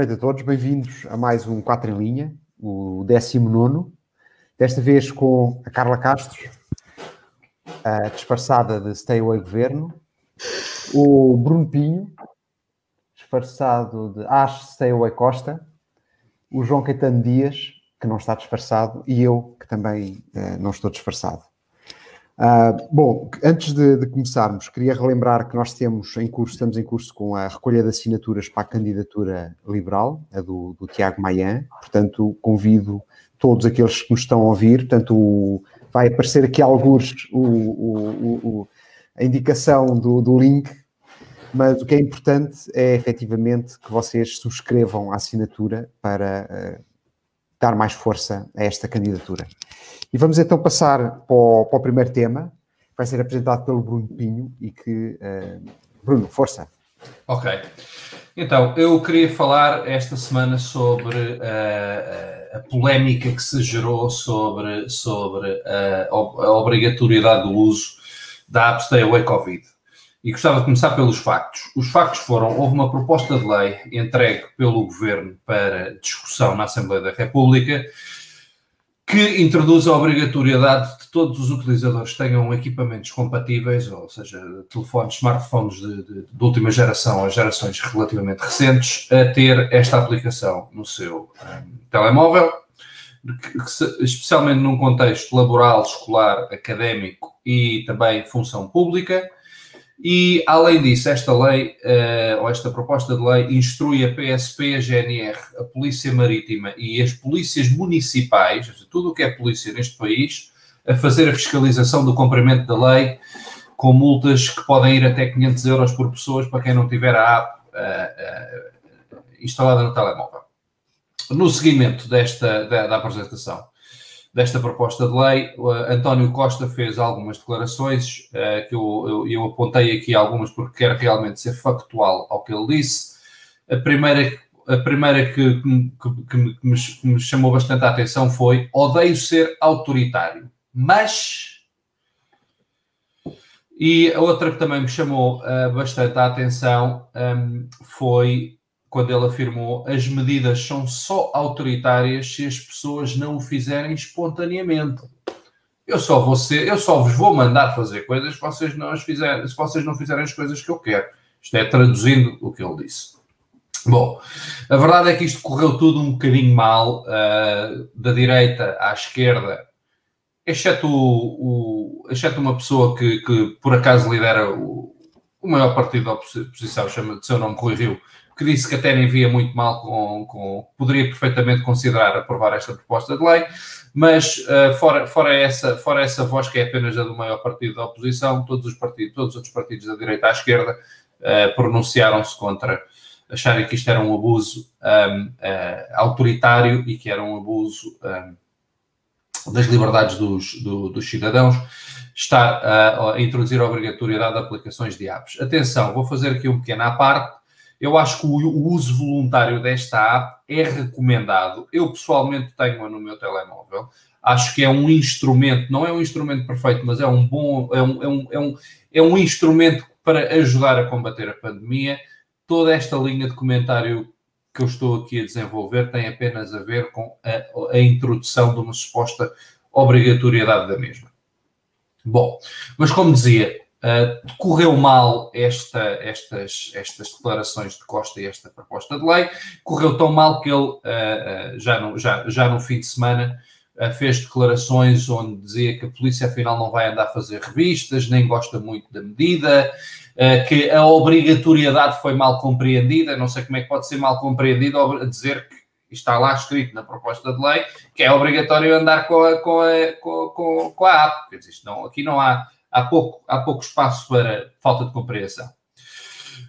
noite a todos, bem-vindos a mais um 4 em linha, o 19, desta vez com a Carla Castro, a disfarçada de Stay Away Governo, o Bruno Pinho, disfarçado de Ash Stay Away Costa, o João Caetano Dias, que não está disfarçado, e eu, que também uh, não estou disfarçado. Uh, bom, antes de, de, começarmos, queria relembrar que nós temos em curso, estamos em curso com a recolha de assinaturas para a candidatura liberal, a do, do Tiago Maian. Portanto, convido todos aqueles que nos estão a ouvir. Portanto, o, vai aparecer aqui alguns o, o, a indicação do, do link, mas o que é importante é efetivamente que vocês subscrevam a assinatura para uh, dar mais força a esta candidatura. E vamos então passar para o, para o primeiro tema, que vai ser apresentado pelo Bruno Pinho e que. Uh, Bruno, força. Ok. Então, eu queria falar esta semana sobre uh, a polémica que se gerou sobre, sobre uh, a obrigatoriedade do uso da Away Covid. E gostava de começar pelos factos. Os factos foram: houve uma proposta de lei entregue pelo governo para discussão na Assembleia da República que introduz a obrigatoriedade de todos os utilizadores tenham equipamentos compatíveis, ou seja, telefones, smartphones de, de, de última geração a gerações relativamente recentes, a ter esta aplicação no seu um, telemóvel, que, que se, especialmente num contexto laboral, escolar, académico e também função pública e, além disso, esta lei, uh, ou esta proposta de lei, instrui a PSP, a GNR, a Polícia Marítima e as polícias municipais, tudo o que é polícia neste país, a fazer a fiscalização do cumprimento da lei, com multas que podem ir até 500 euros por pessoas para quem não tiver a app uh, uh, instalada no telemóvel. No seguimento desta da, da apresentação, desta proposta de lei. António Costa fez algumas declarações uh, que eu, eu, eu, apontei aqui algumas porque quero realmente ser factual ao que ele disse. A primeira, a primeira que, que, que, me, que, me, chamou bastante a atenção foi odeio ser autoritário, mas... E a outra que também me chamou uh, bastante a atenção um, ehm, foi quando ele afirmou as medidas são só autoritárias se as pessoas não o fizerem espontaneamente. Eu só vou ser, eu só vos vou mandar fazer coisas se vocês não as fizerem, se vocês não fizerem as coisas que eu quero. Isto é traduzindo o que ele disse. Bom, a verdade é que isto correu tudo um bocadinho mal, uh, da direita à esquerda, exceto, o, o exceto uma pessoa que, que por acaso lidera o, o maior partido da oposição, chama de seu nome Rui Rio, que disse que até nem via muito mal com, com poderia perfeitamente considerar aprovar esta proposta de lei, mas uh, fora, fora, essa, fora essa voz que é apenas a do maior partido da oposição, todos os partidos, todos os outros partidos da direita à esquerda uh, pronunciaram-se contra, acharem que isto era um abuso um, uh, eh, autoritário e que era um abuso um, das liberdades dos, do, dos cidadãos estar a introduzir a obrigatoriedade de aplicações de apps. Atenção, vou fazer aqui um pequeno à parte eu acho que o, o uso voluntário desta app é recomendado. Eu pessoalmente tenho-a no meu telemóvel. Acho que é um instrumento, não é um instrumento perfeito, mas é um bom, é um, é um, é um, é um instrumento para ajudar a combater a pandemia. Toda esta linha de comentário que eu estou aqui a desenvolver tem apenas a ver com a, a introdução de uma suposta obrigatoriedade da mesma. Bom, mas como dizia, Uh, correu mal esta, estas, estas declarações de Costa e esta proposta de lei. Correu tão mal que ele, uh, uh, já, no, já, já no fim de semana, fez declarações onde dizia que a polícia afinal não vai andar a fazer revistas, nem gosta muito da medida, que a obrigatoriedade foi mal compreendida. Não sei como é que pode ser mal compreendida dizer que está lá escrito na proposta de lei que é obrigatório andar com a, com a, com, com, com a app. Quer dizer, não, aqui não há há pouco, há pouco espaço para falta de compreensão.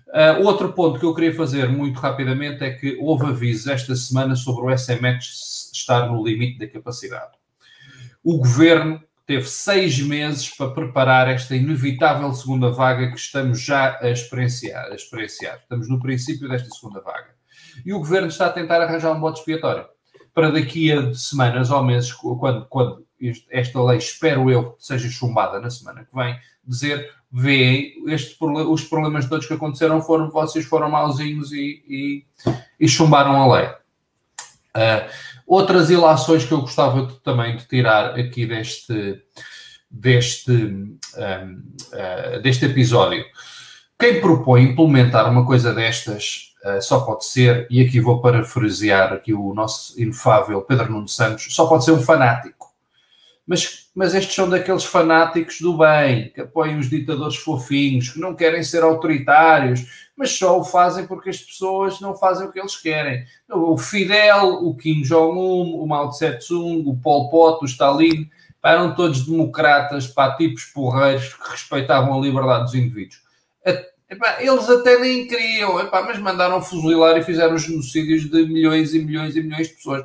Uh, outro ponto que eu queria fazer muito rapidamente é que houve avisos esta semana sobre o SMS estar no limite da capacidade. O governo teve seis meses para preparar esta inevitável segunda vaga que estamos já a experienciar. A experienciar. Estamos no princípio desta segunda vaga. E o governo está a tentar arranjar um bote expiatório. Para daqui a semanas ou meses, quando, quando esta lei, espero eu, seja chumbada na semana que vem, dizer, este, os problemas todos que aconteceram foram, vocês foram mauzinhos e, e, e chumbaram a lei. Uh, outras ilações que eu gostava de, também de tirar aqui deste, deste, um, uh, deste episódio. Quem propõe implementar uma coisa destas só pode ser, e aqui vou parafrasear aqui o nosso inefável Pedro Nuno Santos, só pode ser um fanático. Mas, mas estes são daqueles fanáticos do bem, que apoiam os ditadores fofinhos, que não querem ser autoritários, mas só o fazem porque as pessoas não fazem o que eles querem. O Fidel, o Kim Jong-un, o Mao Tse-tung, o Pol Pot, o Stalin, eram todos democratas, pá, tipos porreiros que respeitavam a liberdade dos indivíduos. Epá, eles até nem queriam, epá, mas mandaram fuzilar e fizeram genocídios de milhões e milhões e milhões de pessoas.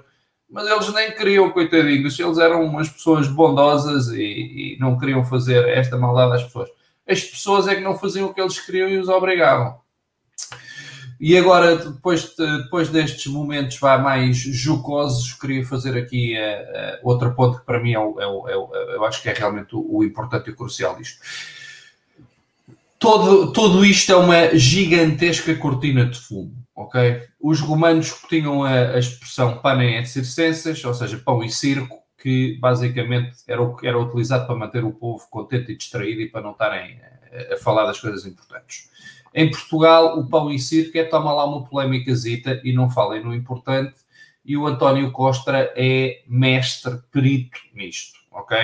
Mas eles nem queriam, coitadinhos, eles eram umas pessoas bondosas e, e não queriam fazer esta maldade às pessoas. As pessoas é que não faziam o que eles queriam e os obrigavam. E agora, depois, de, depois destes momentos vá mais jocosos, queria fazer aqui uh, uh, outro ponto que para mim é, o, é, o, é o, eu acho que é realmente o, o importante e o crucial disto. Todo, tudo isto é uma gigantesca cortina de fumo, ok? Os romanos tinham a, a expressão panem et circenses, ou seja, pão e circo, que basicamente era o que era utilizado para manter o povo contente e distraído e para não estarem a, a falar das coisas importantes. Em Portugal, o pão e circo é toma lá uma polémicazita e não falem no importante. E o António Costa é mestre, perito nisto, ok?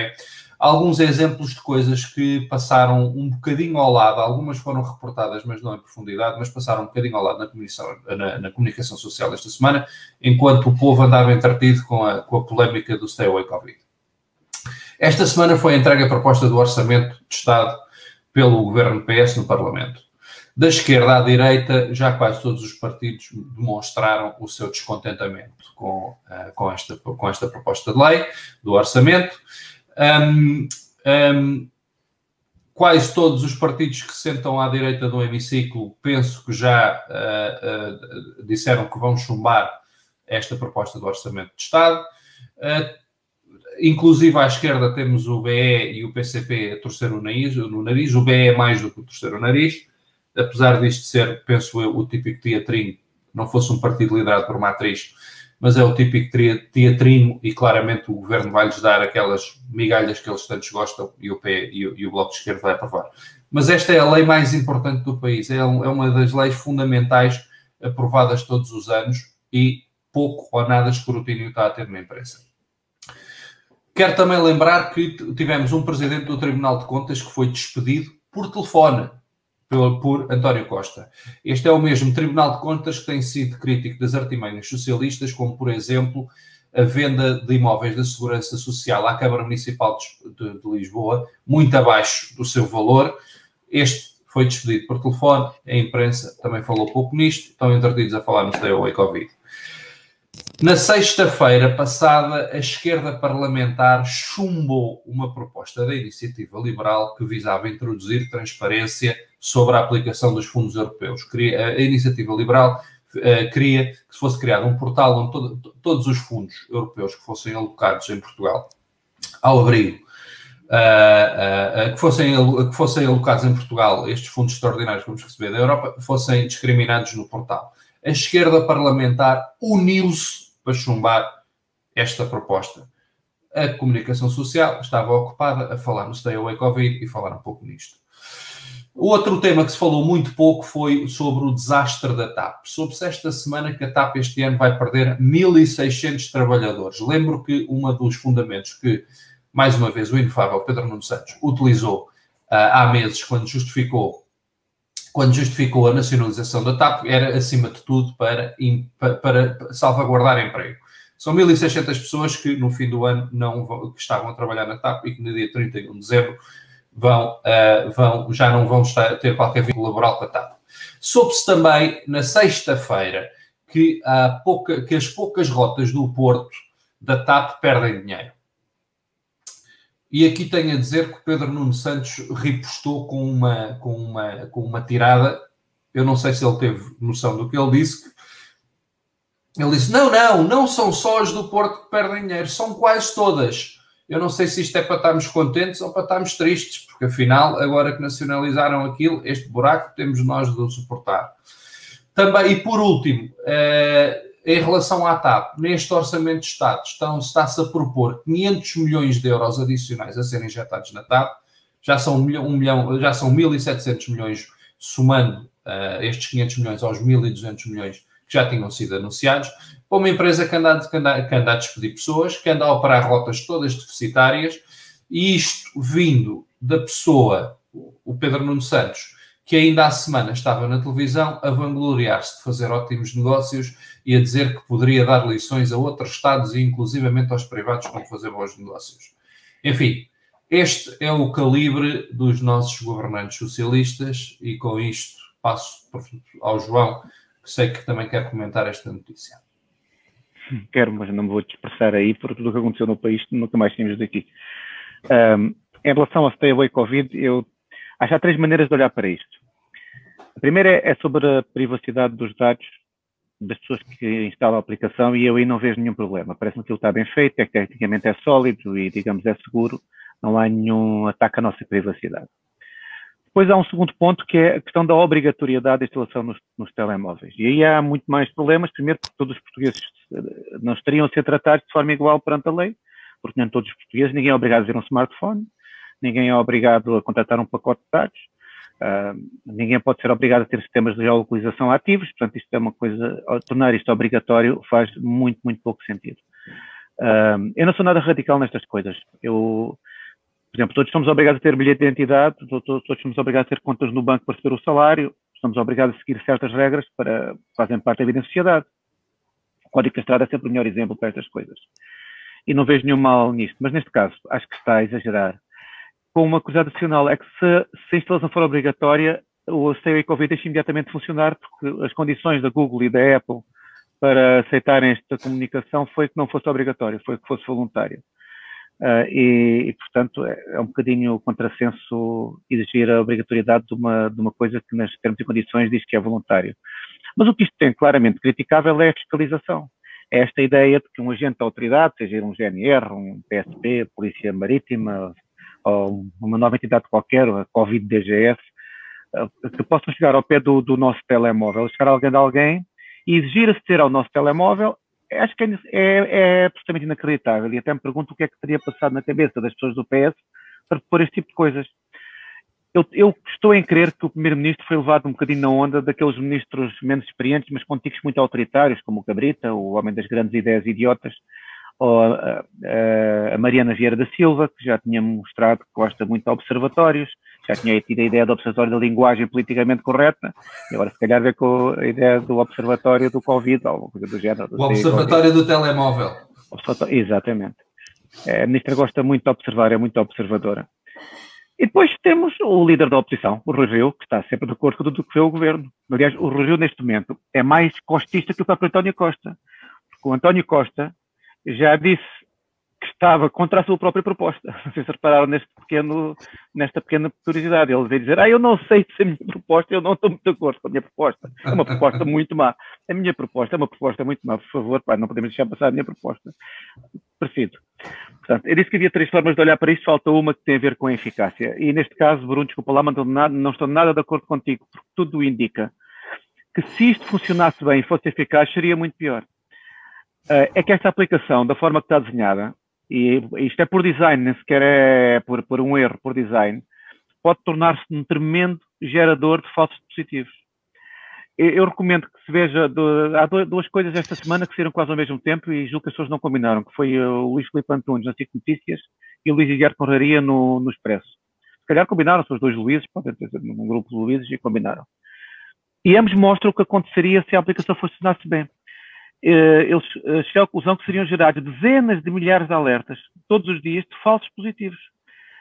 Alguns exemplos de coisas que passaram um bocadinho ao lado, algumas foram reportadas, mas não em profundidade, mas passaram um bocadinho ao lado na comunicação, na, na comunicação social esta semana, enquanto o povo andava entretido com a, com a polémica do Stay Away Covid. Esta semana foi entregue a proposta do Orçamento de Estado pelo Governo PS no Parlamento. Da esquerda à direita, já quase todos os partidos demonstraram o seu descontentamento com, uh, com, esta, com esta proposta de lei do orçamento. Um, um, quase todos os partidos que sentam à direita do hemiciclo, penso que já uh, uh, disseram que vão chumbar esta proposta do Orçamento de Estado. Uh, inclusive à esquerda temos o BE e o PCP a torcer o nariz, no nariz. O BE é mais do que o torcer o nariz apesar disto ser, penso eu, o típico teatrinho, não fosse um partido liderado por uma atriz, mas é o típico teatrinho e claramente o governo vai-lhes dar aquelas migalhas que eles tantos gostam e o, e o, e o Bloco de Esquerda vai aprovar. Mas esta é a lei mais importante do país, é, é uma das leis fundamentais aprovadas todos os anos e pouco ou nada escrutínio está a ter na imprensa. Quero também lembrar que tivemos um presidente do Tribunal de Contas que foi despedido por telefone por, António Costa. Este é o mesmo Tribunal de Contas que tem sido crítico das artimanhas socialistas, como, por exemplo, a venda de imóveis da Segurança Social à Câmara Municipal de, de, Lisboa, muito abaixo do seu valor. Este foi despedido por telefone, a imprensa também falou pouco nisto, estão entretidos a falar no Stay Away Covid. Na sexta-feira passada, a esquerda parlamentar chumbou uma proposta da iniciativa liberal que visava introduzir transparência sobre a aplicação dos fundos europeus. A iniciativa liberal uh, queria que fosse criado um portal onde todo, todos os fundos europeus que fossem alocados em Portugal ao abrigo, uh, uh, que, fossem, que fossem alocados em Portugal, estes fundos extraordinários que vamos receber da Europa, fossem discriminados no portal. A esquerda parlamentar uniu-se para chumbar esta proposta. A comunicação social estava ocupada a falar no Stay Away Covid e falar um pouco nisto. Outro tema que se falou muito pouco foi sobre o desastre da TAP. Soube-se esta semana que a TAP este ano vai perder 1.600 trabalhadores. Lembro que um dos fundamentos que, mais uma vez, o inefável Pedro Nuno Santos utilizou uh, há meses, quando justificou quando justificou a nacionalização da TAP, era, acima de tudo, para, para, salvaguardar emprego. São 1.600 pessoas que, no fim do ano, não que estavam a trabalhar na TAP e que, no dia 31 de dezembro, vão, uh, vão, já não vão estar, ter qualquer vínculo laboral com a TAP. Soube-se também, na sexta-feira, que, pouca, que as poucas rotas do Porto da TAP perdem dinheiro. E aqui tenho a dizer que o Pedro Nuno Santos ripostou com uma, com uma, com uma tirada. Eu não sei se ele teve noção do que ele disse, Ele disse: Não, não, não são só as do Porto que perdem dinheiro, são quase todas. Eu não sei se isto é para estarmos contentes ou para estarmos tristes, porque afinal, agora que nacionalizaram aquilo, este buraco temos nós de o suportar. Também, e por último, eh, em relação à TAP, neste Orçamento de Estado está-se a propor 500 milhões de euros adicionais a serem injetados na TAP, já são, um milhão, já são 1.700 milhões, somando uh, estes 500 milhões aos 1.200 milhões que já tinham sido anunciados, uma empresa que anda, que, anda, que anda a despedir pessoas, que anda a operar rotas todas deficitárias, e isto vindo da pessoa, o Pedro Nuno Santos, que ainda há semana estava na televisão a vangloriar-se de fazer ótimos negócios e a dizer que poderia dar lições a outros Estados e inclusivamente aos privados como fazer bons negócios. Enfim, este é o calibre dos nossos governantes socialistas e com isto passo ao João, que sei que também quer comentar esta notícia. Quero, mas não me vou dispersar aí por tudo o que aconteceu no país, nunca mais tínhamos daqui. Um, em relação ao Stay Away Covid, eu acho há três maneiras de olhar para isto. A primeira é, é sobre a privacidade dos dados das pessoas que instalam a aplicação e eu aí não vejo nenhum problema. Parece-me que ele está bem feito, é que tecnicamente é sólido e, digamos, é seguro, não há nenhum ataque à nossa privacidade. Depois há um segundo ponto que é a questão da obrigatoriedade da instalação nos, nos, telemóveis. E aí há muito mais problemas, primeiro porque todos os portugueses eh, não estariam a ser tratados de forma igual perante a lei, porque nem todos os portugueses, ninguém é obrigado a ter um smartphone, ninguém é obrigado a contratar um pacote de dados, Uh, ninguém pode ser obrigado a ter sistemas de geolocalização ativos, portanto, isto é uma coisa, tornar isto obrigatório faz muito, muito pouco sentido. Uh, eu não sou nada radical nestas coisas. Eu, por exemplo, todos somos obrigados a ter bilhete de identidade, todos, todos somos obrigados a ter contas no banco para receber o salário, somos obrigados a seguir certas regras para fazem parte da vida em sociedade. O Código da Estrada é sempre o melhor exemplo para estas coisas. E não vejo nenhum mal nisto, mas neste caso acho que está a exagerar com uma coisa adicional, é que se, se a instalação for obrigatória, o Stay Covid deixa imediatamente funcionar, porque as condições da Google e da Apple para aceitarem esta comunicação foi que não fosse obrigatório, foi que fosse voluntário. Uh, e, e, portanto, é, é, um bocadinho contrassenso exigir a obrigatoriedade de uma, de uma coisa que, nas termos e condições, diz que é voluntário. Mas o que isto tem claramente criticável é a fiscalização. É esta ideia de que um agente da autoridade, seja um GNR, um PSP, Polícia Marítima, ou uma nova entidade qualquer, a Covid-DGS, eh, que possam chegar ao pé do, do nosso telemóvel, chegar alguém de alguém e exigir aceder ao nosso telemóvel, acho que é, é, é absolutamente inacreditável. E até me pergunto o que é que teria passado na cabeça das pessoas do PS para pôr este tipo de coisas. Eu, eu estou em crer que o primeiro-ministro foi levado um bocadinho na onda daqueles ministros menos experientes, mas com tiques muito autoritários, como o Cabrita, o homem das grandes ideias idiotas, ou a, a, Mariana Vieira da Silva, que já tinha mostrado que gosta muito de observatórios, já tinha tido a ideia do observatório da linguagem politicamente correta, e agora se calhar vê com a ideia do observatório do Covid, ou alguma coisa do género. O observatório do telemóvel. Exatamente. É, a ministra gosta muito de observar, é muito observadora. E depois temos o líder da oposição, o Rui Rio, que está sempre de acordo com tudo que vê o governo. Aliás, o Rui Rio, neste momento, é mais costista que o próprio António Costa. Porque o António Costa já disse estava contra a sua própria proposta. Não repararam neste pequeno, nesta pequena curiosidade. Ele veio dizer, ah, eu não sei se a minha proposta, eu não estou muito de acordo com a minha proposta. É uma proposta muito má. A minha proposta é uma proposta muito má. Por favor, não podemos deixar passar a minha proposta. Preciso. Portanto, eu disse que havia três formas de olhar para isto, falta uma que tem a ver com a eficácia. E neste caso, Bruno, desculpa lá, mas não estou nada de acordo contigo, porque tudo indica que se isto funcionasse bem e fosse eficaz, seria muito pior. Eh, é que esta aplicação, da forma que está desenhada, e isto é por design, nem sequer é por, por um erro, por design, pode tornar-se um tremendo gerador de falsos positivos. Eu, recomendo que se veja, há duas coisas esta semana que saíram quase ao mesmo tempo e julgo que as pessoas não combinaram, que foi o Luís Filipe Antunes na CIC Notícias e o Luís Guilherme Conraria no, no Expresso. Se calhar combinaram-se os dois Luíses, podem ter num grupo de Luíses e combinaram. E ambos mostram o que aconteceria se a aplicação funcionasse bem. Eh, eles eh, chegaram à conclusão que seriam gerados dezenas de milhares de alertas todos os dias de falsos positivos.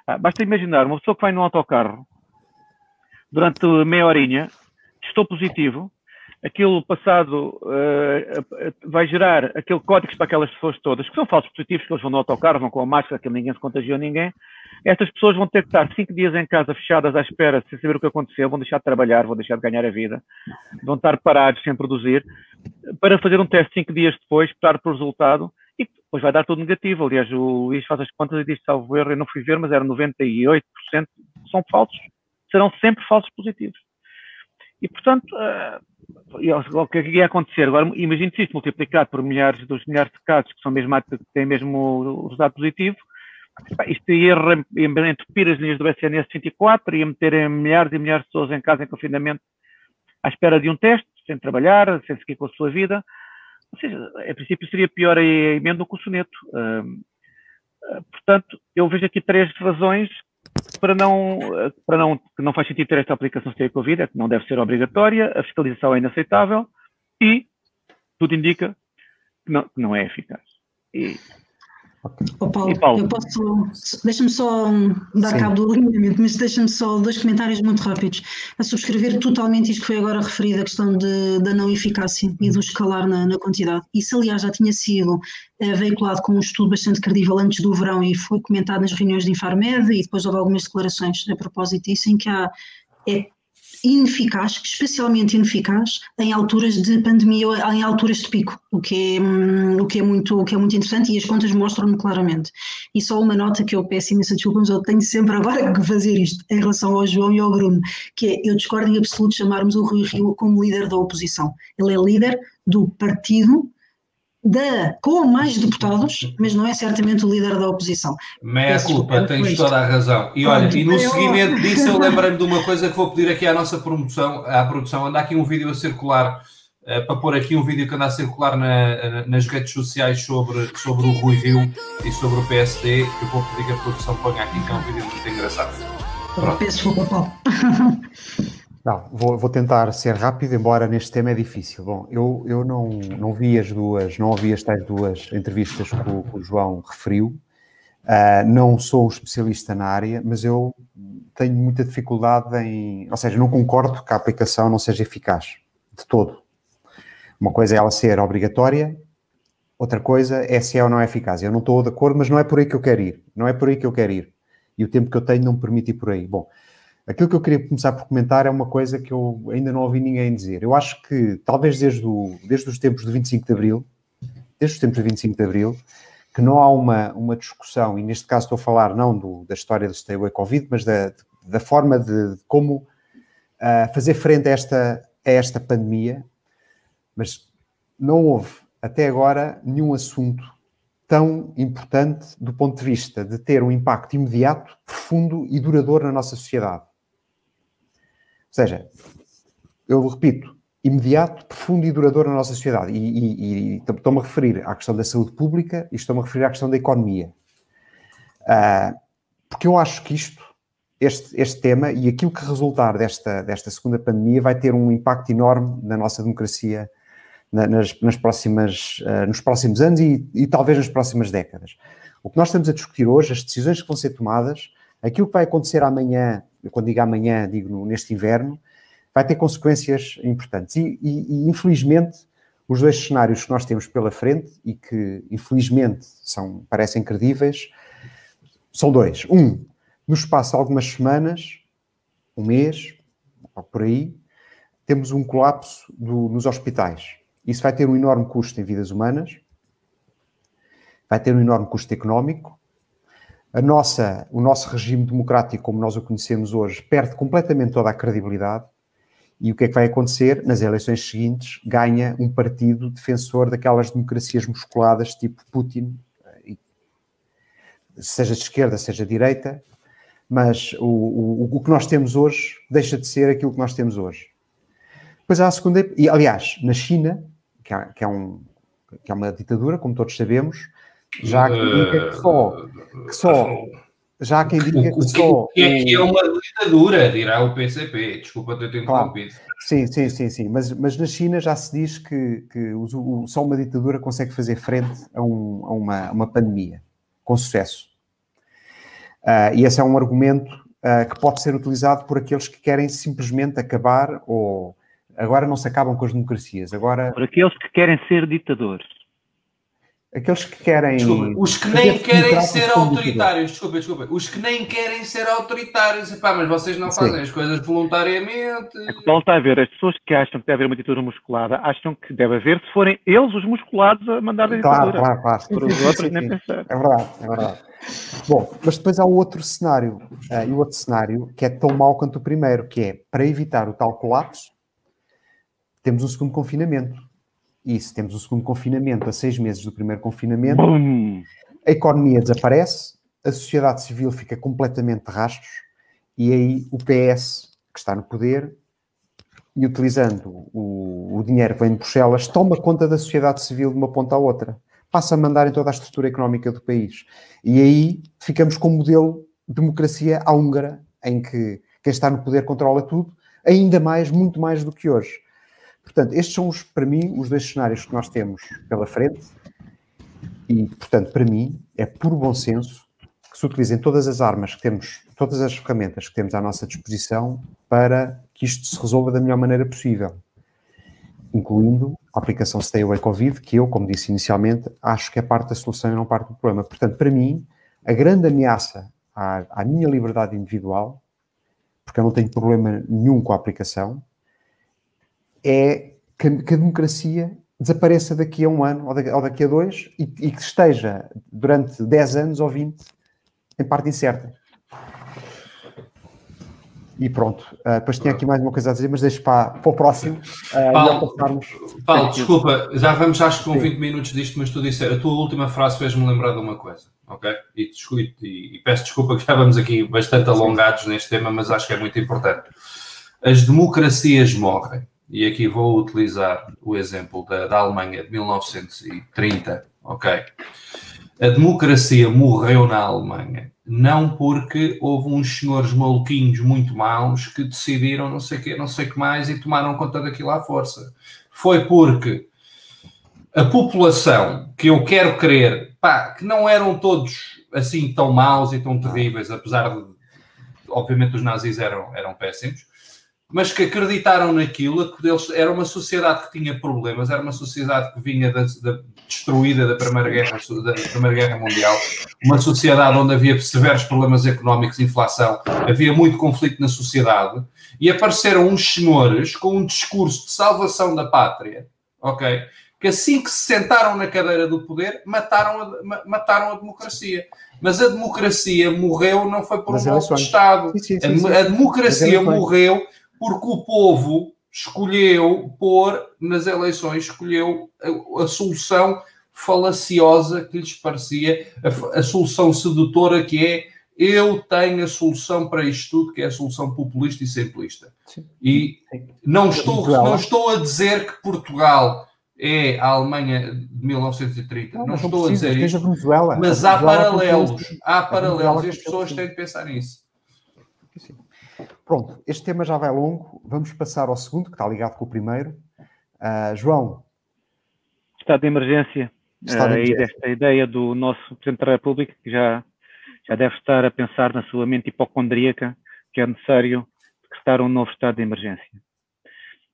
Ah, basta imaginar uma pessoa que vai num autocarro durante meia horinha, estou positivo, aquilo passado uh, vai gerar aquele código para aquelas pessoas todas, que são falsos positivos, que eles vão no autocarro, vão com a máscara, que ninguém se contagiou ninguém. Estas pessoas vão ter que estar cinco dias em casa fechadas à espera, sem saber o que aconteceu, vão deixar de trabalhar, vão deixar de ganhar a vida, vão estar parados sem produzir, para fazer um teste cinco dias depois, esperar por resultado, e depois vai dar tudo negativo. Aliás, o Luís faz as contas e diz, salvo erro, eu não fui ver, mas era 98% são falsos, serão sempre falsos positivos. E, portanto, uh, o que é que ia acontecer? Agora, imagine se isto multiplicado por milhares dos milhares de casos que são mesmo que têm mesmo o resultado positivo, isto ia entupir as linhas do SNS 24, ia meter milhares e milhares de pessoas em casa em confinamento à espera de um teste, sem trabalhar, sem seguir com a sua vida. Ou seja, a princípio seria pior a emenda do que o soneto. Uh, portanto, eu vejo aqui três razões para não, para não, que não faz sentido ter esta aplicação sem a Covid, é que não deve ser obrigatória, a fiscalização é inaceitável e tudo indica que não, que não é eficaz. E Oh, Paulo, Paulo, eu posso. Deixa-me só dar Sim. cabo do alinhamento, mas deixa-me só dois comentários muito rápidos. A subscrever totalmente isto que foi agora referido, a questão de, da não eficácia e do escalar na, na quantidade. Isso, aliás, já tinha sido é, veiculado com um estudo bastante credível antes do verão e foi comentado nas reuniões de Infarmed e depois houve algumas declarações a propósito disso, em que há. É, ineficaz, especialmente ineficaz, em alturas de pandemia, em alturas de pico, o que é, hum, o que é, muito, o que é muito interessante e as contas mostram-no claramente. E só uma nota que eu peço imensa desculpa, mas eu tenho sempre agora que fazer isto em relação ao João e ao Bruno, que é, eu discordo em absoluto chamarmos o Rui Rio como líder da oposição. Ele é líder do partido da, com mais deputados, mas não é certamente o líder da oposição. Meia culpa, tens toda a razão. E olha, e no seguimento disso eu lembrei-me de uma coisa que vou pedir aqui à nossa promoção, à produção, anda aqui um vídeo a circular, uh, para pôr aqui um vídeo que anda a circular na, nas redes sociais sobre, sobre o Rui Rio e sobre o PSD, que eu vou pedir que a produção ponha aqui, que é um vídeo muito engraçado. Pronto. Peço. Não, vou, vou, tentar ser rápido, embora neste tema é difícil. Bom, eu, eu não, não vi as duas, não ouvi as tais duas entrevistas que o, que o João referiu. Uh, não sou um especialista na área, mas eu tenho muita dificuldade em. Ou seja, não concordo que a aplicação não seja eficaz, de todo. Uma coisa é ela ser obrigatória, outra coisa é se é ou não é eficaz. Eu não estou de acordo, mas não é por aí que eu quero ir. Não é por aí que eu quero ir. E o tempo que eu tenho não me permite ir por aí. Bom, Aquilo que eu queria começar por comentar é uma coisa que eu ainda não ouvi ninguém dizer. Eu acho que, talvez desde, o, desde os tempos de 25 de Abril, desde os tempos de 25 de Abril, que não há uma, uma discussão, e neste caso estou a falar não do, da história do Stay Away Covid, mas da, da forma de, de como uh, fazer frente a esta, a esta pandemia, mas não houve até agora nenhum assunto tão importante do ponto de vista de ter um impacto imediato, profundo e duradouro na nossa sociedade. Seja, eu repito, imediato, profundo e duradouro na nossa sociedade. E, e, e estou-me a referir à questão da saúde pública e estou-me a referir à questão da economia. Uh, porque eu acho que isto, este, este tema e aquilo que resultar desta, desta segunda pandemia vai ter um impacto enorme na nossa democracia na, nas, nas, próximas, uh, nos próximos anos e, e talvez nas próximas décadas. O que nós estamos a discutir hoje, as decisões que vão ser tomadas, aquilo que vai acontecer amanhã quando digo amanhã, digo neste inverno, vai ter consequências importantes. E, e, e, infelizmente, os dois cenários que nós temos pela frente e que, infelizmente, são, parecem credíveis, são dois. Um, no espaço de algumas semanas, um mês, ou por aí, temos um colapso do, nos hospitais. Isso vai ter um enorme custo em vidas humanas, vai ter um enorme custo económico, a nossa, o nosso regime democrático, como nós o conhecemos hoje, perde completamente toda a credibilidade. E o que é que vai acontecer? Nas eleições seguintes, ganha um partido defensor daquelas democracias musculadas, tipo Putin, seja de esquerda, seja de direita, mas o, o, o que nós temos hoje deixa de ser aquilo que nós temos hoje. Depois há a segunda, e aliás, na China, que, há, que, é um, que é uma ditadura, como todos sabemos, já há quem diga que só, que só já há quem diga que só. Que é, que é uma ditadura, dirá o PCP. Desculpa ter interrompido. Claro. Sim, sim, sim, sim. Mas, mas na China já se diz que, que o, o, só uma ditadura consegue fazer frente a, um, a uma, uma pandemia com sucesso. Uh, e esse é um argumento uh, que pode ser utilizado por aqueles que querem simplesmente acabar ou agora não se acabam com as democracias. Agora... Por aqueles que querem ser ditadores. Aqueles que querem. Desculpa, os que nem querem ser autoritários. Desculpa, desculpa. Os que nem querem ser autoritários. Epá, mas vocês não fazem Sim. as coisas voluntariamente. É que está a ver. As pessoas que acham que deve haver uma ditadura musculada acham que deve haver se forem eles os musculados a mandar a ditadura. Claro, claro, claro. Por os outros nem pensar. É verdade, é verdade. Bom, mas depois há o outro cenário. Uh, e o outro cenário que é tão mau quanto o primeiro, que é para evitar o tal colapso, temos um segundo confinamento e se temos o segundo confinamento a seis meses do primeiro confinamento, Bum. a economia desaparece, a sociedade civil fica completamente de rastros e aí o PS, que está no poder, e utilizando o, o dinheiro que vem de Bruxelas, toma conta da sociedade civil de uma ponta à outra. Passa a mandar em toda a estrutura económica do país. E aí ficamos com um modelo de democracia à húngara, em que quem está no poder controla tudo, ainda mais, muito mais do que hoje. Portanto, estes são, os, para mim, os dois cenários que nós temos pela frente. E, portanto, para mim, é puro bom senso que se utilizem todas as armas que temos, todas as ferramentas que temos à nossa disposição para que isto se resolva da melhor maneira possível. Incluindo a aplicação Stay Away Covid, que eu, como disse inicialmente, acho que é parte da solução e não parte do problema. Portanto, para mim, a grande ameaça à, à minha liberdade individual, porque eu não tenho problema nenhum com a aplicação, é que, que a democracia desapareça daqui a um ano ou, daqui a dois e, e, que esteja durante 10 anos ou 20 em parte incerta. E pronto, uh, depois tinha aqui mais uma coisa a dizer, mas deixo para, para o próximo. Uh, Paulo, passarmos... Paulo desculpa, já vamos acho que com Sim. 20 minutos disto, mas tu disse, a tua última frase fez-me lembrar de uma coisa, ok? E, e, e, peço desculpa que já vamos aqui bastante alongados neste tema, mas acho que é muito importante. As democracias morrem e aqui vou utilizar o exemplo da, da Alemanha de 1930, ok? A democracia morreu na Alemanha, não porque houve uns senhores maluquinhos muito maus que decidiram não sei o que, não sei o que mais e tomaram conta daquilo à força. Foi porque a população, que eu quero crer, pá, que não eram todos assim tão maus e tão terríveis, apesar de, obviamente, os nazis eram, eram péssimos, mas que acreditaram naquilo, que eles, era uma sociedade que tinha problemas, era uma sociedade que vinha da, da, destruída da Primeira, Guerra, da Primeira Guerra Mundial, uma sociedade onde havia severos problemas económicos, inflação, havia muito conflito na sociedade, e apareceram uns senhores com um discurso de salvação da pátria, ok? Que assim que se sentaram na cadeira do poder, mataram a, mataram a democracia. Mas a democracia morreu não foi por um golpe de Estado. Sim, sim, sim, a, a democracia morreu porque o povo escolheu pôr nas eleições, escolheu a, a solução falaciosa que lhes parecia, a, a, solução sedutora que é eu tenho a solução para isto tudo, que é a solução populista e simplista. Sim. E não estou, não estou a dizer que Portugal é a Alemanha de 1930, não, não estou a dizer isso, mas há paralelos, há paralelos e as pessoas têm de pensar nisso. Sim. Pronto, este tema já vai longo. Vamos passar ao segundo, que está ligado com o primeiro. Uh, João. Estado de emergência. Estado de emergência. Uh, desta ideia do nosso Presidente da República, que já, já deve estar a pensar na sua mente hipocondríaca que é necessário decretar um novo estado de emergência.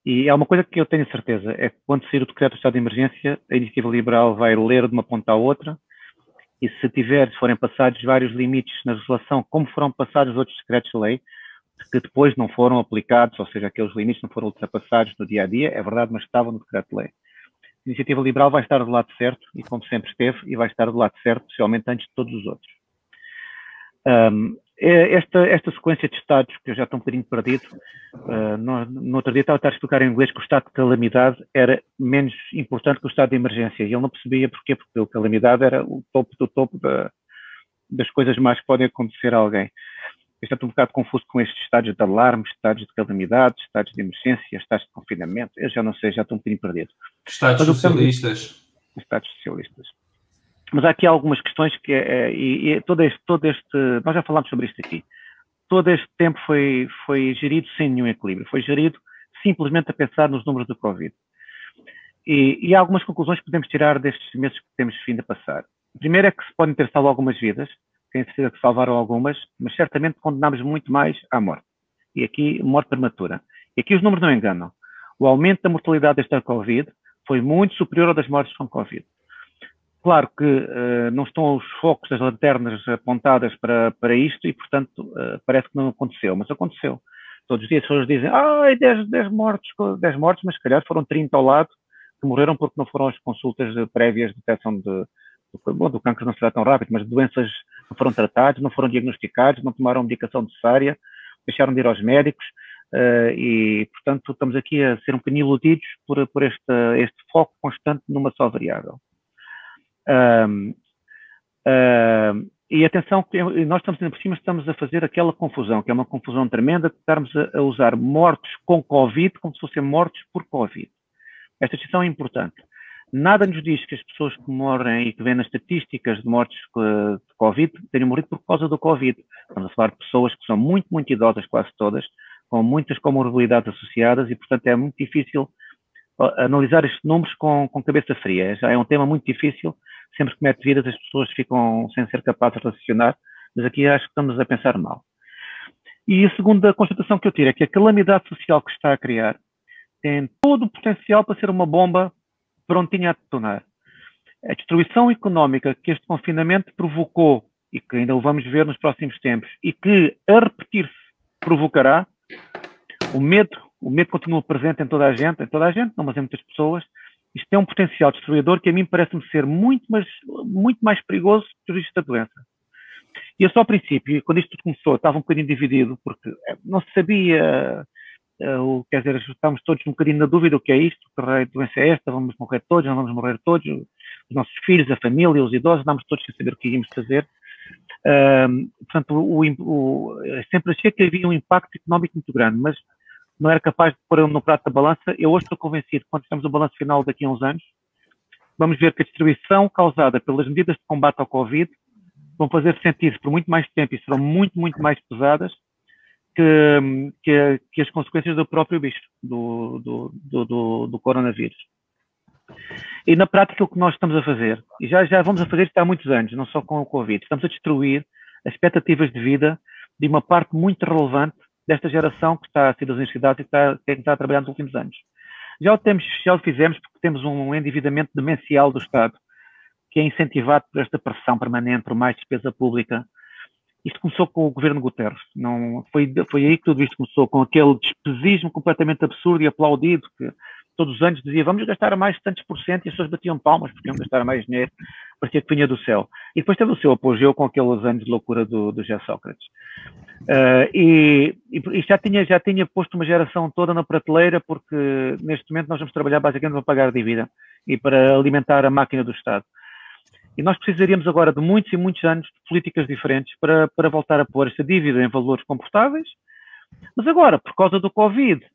E há uma coisa que eu tenho certeza, é que quando sair o decreto do estado de emergência, a iniciativa liberal vai ler de uma ponta à outra, e se tiver, se forem passados vários limites na legislação, como foram passados os outros decretos de lei, que depois não foram aplicados, ou seja, aqueles limites não foram ultrapassados no dia a dia, é verdade, mas estavam no decreto-lei. A iniciativa liberal vai estar do lado certo, e como sempre esteve, e vai estar do lado certo, possivelmente antes de todos os outros. Um, é esta, esta sequência de estados, que eu já estou um bocadinho perdido, uh, no, no, outro dia estava a explicar em inglês que o estado de calamidade era menos importante que o estado de emergência, e ele não percebia porquê, porque a calamidade era o topo do topo da, das coisas mais que podem acontecer a alguém. Eu estou um bocado confuso com estes estados de alarme, estados de calamidade, estados de emergência, estados de confinamento. Eu já não sei, já estou um bocadinho perdido. Estados Mas, socialistas. Estados socialistas. Mas há aqui algumas questões que, é, e, e todo, este, todo este, nós já falámos sobre isto aqui. Todo este tempo foi, foi gerido sem nenhum equilíbrio. Foi gerido simplesmente a pensar nos números do Covid. E, e há algumas conclusões que podemos tirar destes meses que temos vindo a passar. Primeiro é que se podem ter salvo algumas vidas, tem certeza que salvaram algumas, mas certamente condenamos muito mais à morte. E aqui, morte prematura. E aqui os números não enganam. O aumento da mortalidade desta Covid foi muito superior ao das mortes com Covid. Claro que uh, não estão os focos das lanternas apontadas para, para isto e, portanto, uh, parece que não aconteceu, mas aconteceu. Todos os dias as pessoas dizem, ai, 10, 10 mortos, 10 mortos, mas se calhar foram 30 ao lado que morreram porque não foram as consultas prévias de detecção de, bom, do cancro não será tão rápido, mas doenças não foram tratadas, não foram diagnosticadas, não tomaram a medicação necessária, deixaram de ir aos médicos uh, e, portanto, estamos aqui a ser um bocadinho iludidos por, por este, este foco constante numa só variável. E atenção, nós estamos por cima, estamos a fazer aquela confusão, que é uma confusão tremenda, de estarmos a, a usar mortos com Covid como se fossem mortos por Covid. Esta distinção é importante. Nada nos diz que as pessoas que morrem e que vêm nas estatísticas de mortes de Covid tenham morrido por causa do Covid. Estamos a falar de pessoas que são muito, muito idosas, quase todas, com muitas comorbilidades associadas e, portanto, é muito difícil analisar estes números com, com cabeça fria. Já é um tema muito difícil. Sempre que mete vidas, as pessoas ficam sem ser capazes de raciocinar, mas aqui acho que estamos a pensar mal. E a segunda constatação que eu tiro é que a calamidade social que está a criar tem todo o potencial para ser uma bomba prontinha a detonar. A destruição económica que este confinamento provocou e que ainda o vamos ver nos próximos tempos e que a repetir-se provocará, o medo, o medo continua presente em toda a gente, em toda a gente, não, mas em muitas pessoas. Isto tem um potencial destruidor que a mim parece-me ser muito, mas, muito mais perigoso que o da doença. E eu só ao princípio, quando isto começou, estava um bocadinho dividido, porque não se sabia Uh, quer dizer, estamos todos um bocadinho na dúvida o que é isto, que doença é esta, vamos morrer todos, não vamos morrer todos, os nossos filhos, a família, os idosos, andamos todos sem saber o que íamos fazer. Uh, portanto, o, o, sempre achei que havia um impacto económico muito grande, mas não era capaz de pôr no prato da balança. Eu hoje estou convencido que quando temos o balanço final daqui a uns anos, vamos ver que a distribuição causada pelas medidas de combate ao Covid vão fazer sentido por muito mais tempo e serão muito, muito mais pesadas que, que, que as consequências do próprio bicho, do, do, do, do, coronavírus. E na prática o que nós estamos a fazer, e já, já vamos a fazer isto há muitos anos, não só com o Covid, estamos a destruir as expectativas de vida de uma parte muito relevante desta geração que está a sair das universidades e que está, que está a trabalhar nos últimos anos. Já o, temos, já o fizemos porque temos um endividamento demencial do Estado, que é incentivado por esta pressão permanente, por mais despesa pública, isto começou com o governo Guterres. Não, foi, foi aí que tudo isto começou, com aquele despesismo completamente absurdo e aplaudido, que todos os anos dizia vamos gastar mais tantos por cento e as pessoas batiam palmas porque iam gastar mais dinheiro, parecia que vinha do céu. E depois teve o seu apogeu com aqueles anos de loucura do, do José Sócrates. Uh, e, e, já, tinha, já tinha posto uma geração toda na prateleira porque neste momento nós vamos trabalhar basicamente para pagar a dívida e para alimentar a máquina do Estado. E nós precisaríamos agora de muitos e muitos anos de políticas diferentes para, para voltar a pôr esta dívida em valores comportáveis. Mas agora, por causa do Covid,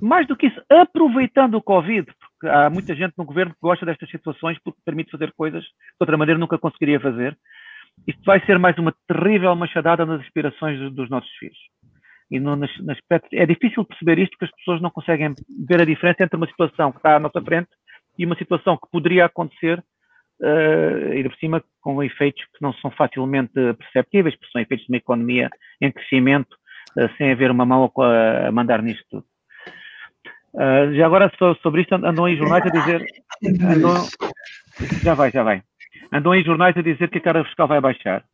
mais do que isso, aproveitando o Covid, porque há muita gente no governo que gosta destas situações porque permite fazer coisas que de outra maneira nunca conseguiria fazer. Isto vai ser mais uma terrível machadada nas aspirações dos, nossos filhos. E no, nas, nas, é difícil perceber isto porque as pessoas não conseguem ver a diferença entre uma situação que está à nossa frente e uma situação que poderia acontecer uh, e por cima com efeitos que não são facilmente perceptíveis, porque são efeitos de uma economia em crescimento, uh, sem haver uma mão a, a mandar nisto tudo. Uh, já agora sobre isto andam aí jornais a dizer andam, já vai, já vai. Andam aí jornais a dizer que a carga fiscal vai baixar.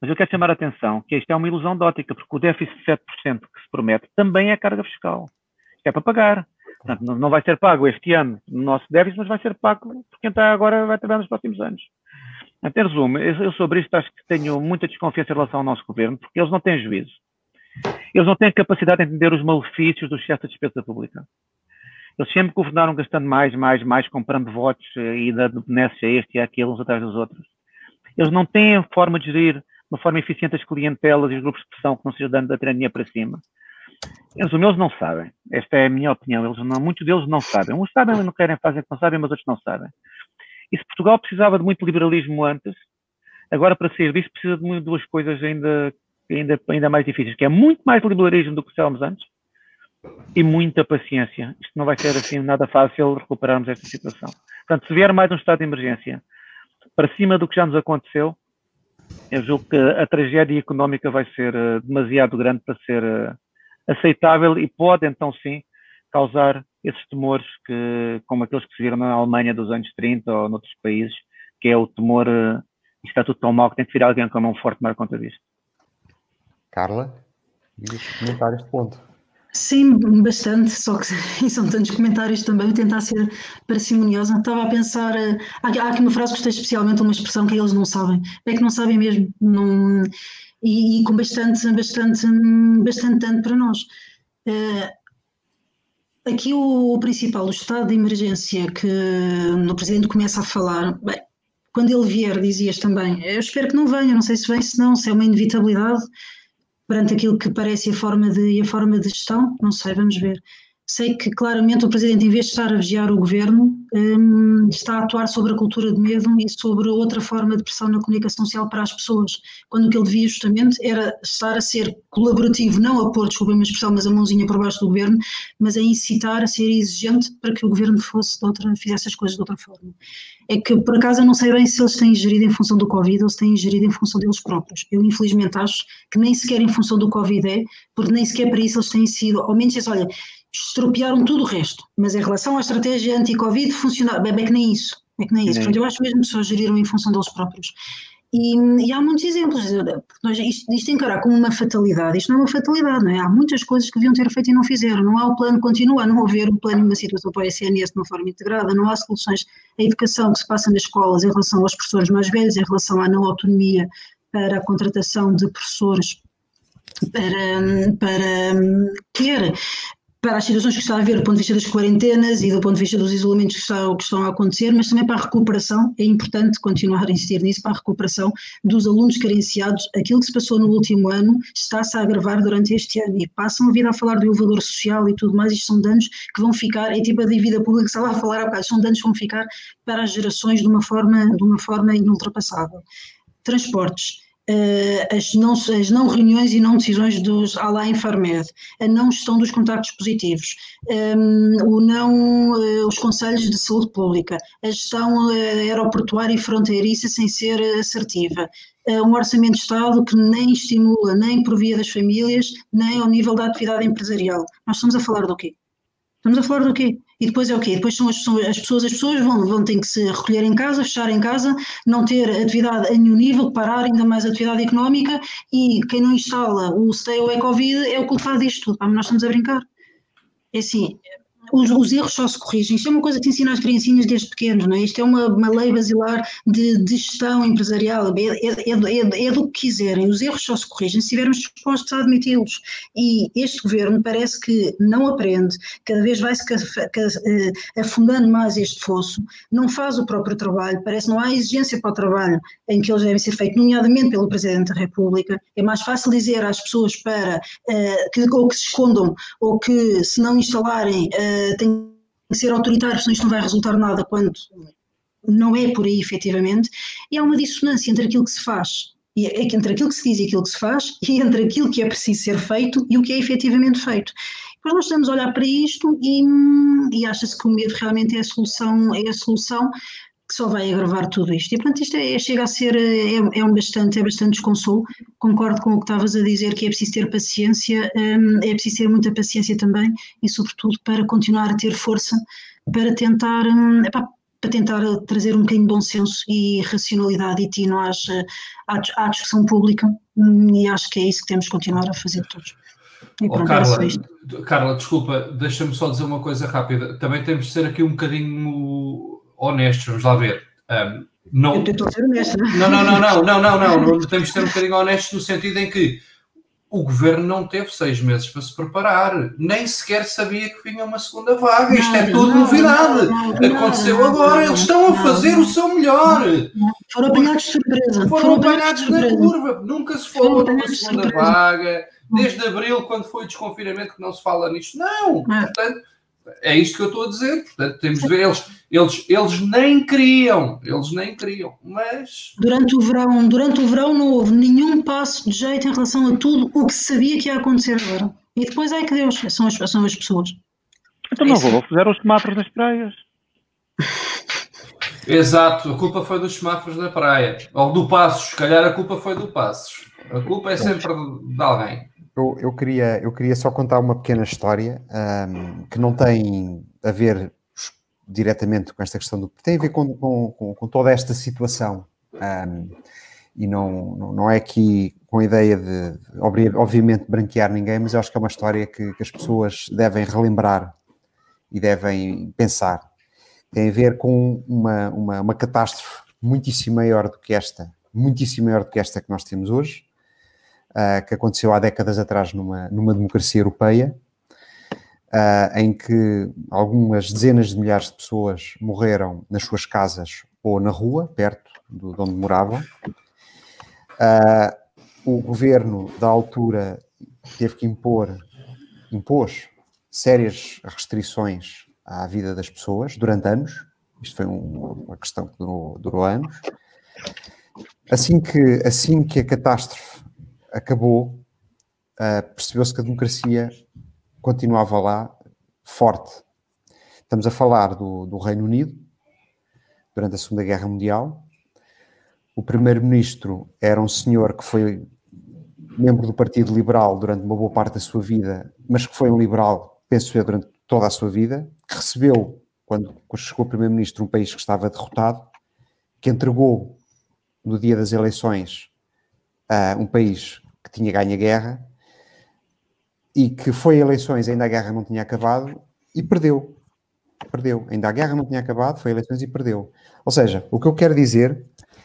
Mas eu quero chamar a atenção que isto é uma ilusão de ótica porque o déficit de 7% que se promete também é carga fiscal. Isto é para pagar Portanto, não vai ser pago este ano no nosso déficit, mas vai ser pago por quem está agora vai trabalhar nos próximos anos. Em resumo, eu sobre isto acho que tenho muita desconfiança em relação ao nosso governo, porque eles não têm juízo. Eles não têm capacidade de entender os malefícios do excesso de despesa pública. Eles sempre governaram gastando mais, mais, mais, comprando votos eh, e dando benesses a este e àquele, uns atrás dos outros. Eles não têm forma de gerir de uma forma eficiente as clientelas e os grupos de pressão que não seja dando da treinha para cima. Eles, eles não sabem. Esta é a minha opinião. Eles não, muitos deles não sabem. Uns sabem, não querem fazer que não sabem, mas outros não sabem. E se Portugal precisava de muito liberalismo antes, agora para sair disso precisa de duas coisas ainda, ainda, ainda mais difíceis, que é muito mais liberalismo do que estávamos antes e muita paciência. Isto não vai ser assim nada fácil recuperarmos esta situação. Portanto, se vier mais um estado de emergência para cima do que já nos aconteceu, eu julgo que a tragédia económica vai ser uh, demasiado grande para ser uh, aceitável e pode então sim causar esses temores que, como aqueles que se viram na Alemanha dos anos 30 ou noutros países, que é o temor, uh, está tudo tão mal que tem que vir alguém com a mão forte tomar conta disto. Carla, queria comentar este ponto. Sim, bastante, só que são tantos comentários também, tentar ser parcimoniosa. Estava a pensar, eh, há, há aqui uma frase que gostei especialmente, uma expressão que eles não sabem, é que não sabem mesmo, não, e, e, com bastante, bastante, bastante tanto para nós. Uh, aqui o, o, principal, o estado de emergência que o Presidente começa a falar, bem, quando ele vier, dizias também, eu espero que não venha, não sei se vem, se não, se é uma inevitabilidade, perante aquilo que parece a forma de, a forma de gestão, não sei, vamos ver. Sei que claramente o Presidente, em vez de estar a vigiar o Governo, um, está a atuar sobre a cultura de medo e sobre outra forma de pressão na comunicação social para as pessoas, quando o que ele devia justamente era estar a ser colaborativo, não a pôr, desculpem uma expressão, mas a mãozinha por baixo do Governo, mas a incitar, a ser exigente para que o Governo fosse outra, fizesse as coisas de outra forma é que por acaso eu não sei bem se eles têm gerido em função do Covid ou se têm gerido em função deles próprios. Eu infelizmente acho que nem sequer em função do Covid é, porque nem sequer para isso eles têm sido, ao menos olha, estropiaram tudo o resto, mas em relação à estratégia anti-Covid funcionar, bem, é que nem isso, é que nem isso. Portanto, eu acho mesmo que só geriram em função deles próprios. E, e, há muitos exemplos, nós, isto, isto encarar como uma fatalidade, isto não é uma fatalidade, não é? Há muitas coisas que deviam ter feito e não fizeram, não há o plano, continua a não haver o plano uma situação para o SNS de uma forma integrada, não há soluções, a educação que se passa nas escolas em relação aos professores mais velhos, em relação à não autonomia para a contratação de professores para, para quer para as situações que está a ver do ponto de vista das quarentenas e do ponto de vista dos isolamentos que, está, que estão a acontecer, mas também para a recuperação, é importante continuar a insistir nisso, para a recuperação dos alunos carenciados, aquilo que se passou no último ano está-se a agravar durante este ano. E passam a vida a falar do elevador social e tudo mais, isto são danos que vão ficar, é tipo a dívida pública que estava a falar há bocado, são danos que vão ficar para as gerações de uma forma, de uma forma inultrapassável. Transportes as, não, as não reuniões e não decisões dos Alain Farmed, a não gestão dos contactos positivos, um, ehm, o não, uh, os conselhos de saúde pública, a gestão uh, aeroportuária e fronteiriça sem ser assertiva, um orçamento de Estado que nem estimula, nem por via das famílias, nem ao nível da atividade empresarial. Nós estamos a falar do quê? Estamos a falar do quê? E depois é o quê? Depois são as, as pessoas, as pessoas vão, vão ter que se recolher em casa, fechar em casa, não ter atividade a nenhum nível, parar ainda mais a atividade económica e quem não instala o Stay Away Covid é o culpado disto tudo. Pá, nós estamos a brincar. É assim, os, os, erros só se corrigem. Isto é uma coisa que ensina às criancinhas desde pequenos, não é? Isto é uma, uma lei basilar de, de gestão empresarial, é, é, é, é, do que quiserem. Os erros só se corrigem se estivermos dispostos a admiti-los. E este governo parece que não aprende, cada vez vai-se eh, afundando mais este fosso, não faz o próprio trabalho, parece que não há exigência para o trabalho em que eles devem ser feitos, nomeadamente pelo Presidente da República. É mais fácil dizer às pessoas para uh, que, ou que se escondam ou que se não instalarem uh, tem que ser autoritário, senão isto não vai resultar nada quando não é por aí efetivamente, e há uma dissonância entre aquilo que se faz, e é entre aquilo que se diz e aquilo que se faz, e entre aquilo que é preciso ser feito e o que é efetivamente feito. Depois nós estamos a olhar para isto e, e acha-se que o medo realmente é a solução, é a solução que só vai agravar tudo isto. E portanto isto é, chega a ser, é, é, um bastante, é bastante desconsolo, concordo com o que estavas a dizer, que é preciso ter paciência, hum, é preciso ter muita paciência também, e sobretudo para continuar a ter força, para tentar, hum, epá, para tentar trazer um bocadinho de bom senso e racionalidade e tino às, à, discussão pública, hum, e acho que é isso que temos que continuar a fazer todos. E pronto, oh, Carla, Carla, desculpa, deixa-me só dizer uma coisa rápida. Também temos de ser aqui um bocadinho honestos, vamos lá ver. Um, não, Eu ser honesta. Não, não, não, não, não, não, não, não, temos de ser um bocadinho honestos no sentido em que o governo não teve seis meses para se preparar, nem sequer sabia que vinha uma segunda vaga. Isto é tudo novidade. Aconteceu agora, eles estão a fazer o seu melhor. Foram apanhados de surpresa. Foram apanhados na curva. Nunca se falou de uma segunda vaga. Desde abril, quando foi o desconfinamento, que não se fala nisto. Não. Portanto é isto que eu estou a dizer. Portanto, temos de ver, eles, eles, eles nem queriam, eles nem queriam, mas... Durante o verão, durante o verão não houve nenhum passo de jeito em relação a tudo o que se sabia que ia acontecer agora. E depois é que Deus, são as, são as pessoas. Então não vou, fizeram os semáforos nas praias. Exato, a culpa foi dos semáforos na praia. Ou do Passos, se calhar a culpa foi do Passos. A culpa é sempre de alguém. Eu, eu, queria, eu queria só contar uma pequena história um, que não tem a ver diretamente com esta questão do. tem a ver com, com, com toda esta situação. Um, e não, não, é aqui com a ideia de, obviamente, branquear ninguém, mas eu acho que é uma história que, que as pessoas devem relembrar e devem pensar. Tem a ver com uma, uma, uma catástrofe muitíssimo maior do que esta, muitíssimo maior do que esta que nós temos hoje, que aconteceu há décadas atrás numa, numa democracia europeia, uh, em que algumas dezenas de milhares de pessoas morreram nas suas casas ou na rua, perto de onde moravam. Uh, o governo da altura teve que impor, impôs sérias restrições à vida das pessoas durante anos. Isto foi um, uma questão que durou, durou anos. Assim que, assim que a catástrofe acabou, uh, percebeu-se que a democracia continuava lá forte. Estamos a falar do, do Reino Unido, durante a Segunda Guerra Mundial. O primeiro-ministro era um senhor que foi membro do Partido Liberal durante uma boa parte da sua vida, mas que foi um liberal, penso eu, durante toda a sua vida, que recebeu, quando, chegou primeiro-ministro, um país que estava derrotado, que entregou no dia das eleições uh, um país que tinha ganho a guerra e que foi a eleições, ainda a guerra não tinha acabado e perdeu. Perdeu. Ainda a guerra não tinha acabado, foi a eleições e perdeu. Ou seja, o que eu quero dizer,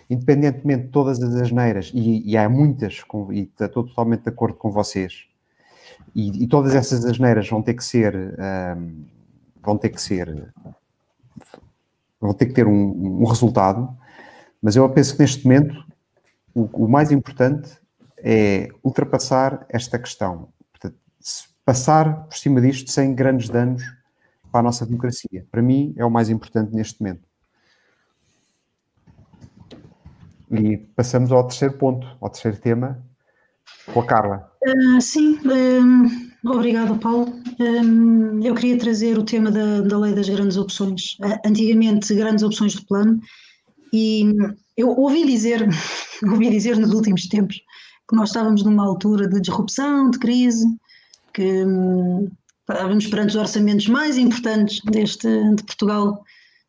independentemente de todas as asneiras, e, e há muitas, com, e estou totalmente de acordo com vocês, e, e todas essas asneiras vão ter que ser, um, vão ter que ser, vão ter que ter um, um resultado, mas eu penso que neste momento o, o mais importante é ultrapassar esta questão. Portanto, passar por cima disto sem grandes danos para a nossa democracia. Para mim é o mais importante neste momento. E passamos ao terceiro ponto, ao terceiro tema, com a Carla. Uh, sim, um, Paulo. Um, eu queria trazer o tema da, da lei das grandes opções. Uh, antigamente, grandes opções de plano, e eu ouvi dizer, ouvi dizer nos últimos tempos que nós estávamos numa altura de disrupção, de crise, que um, estávamos perante os orçamentos mais importantes deste, de Portugal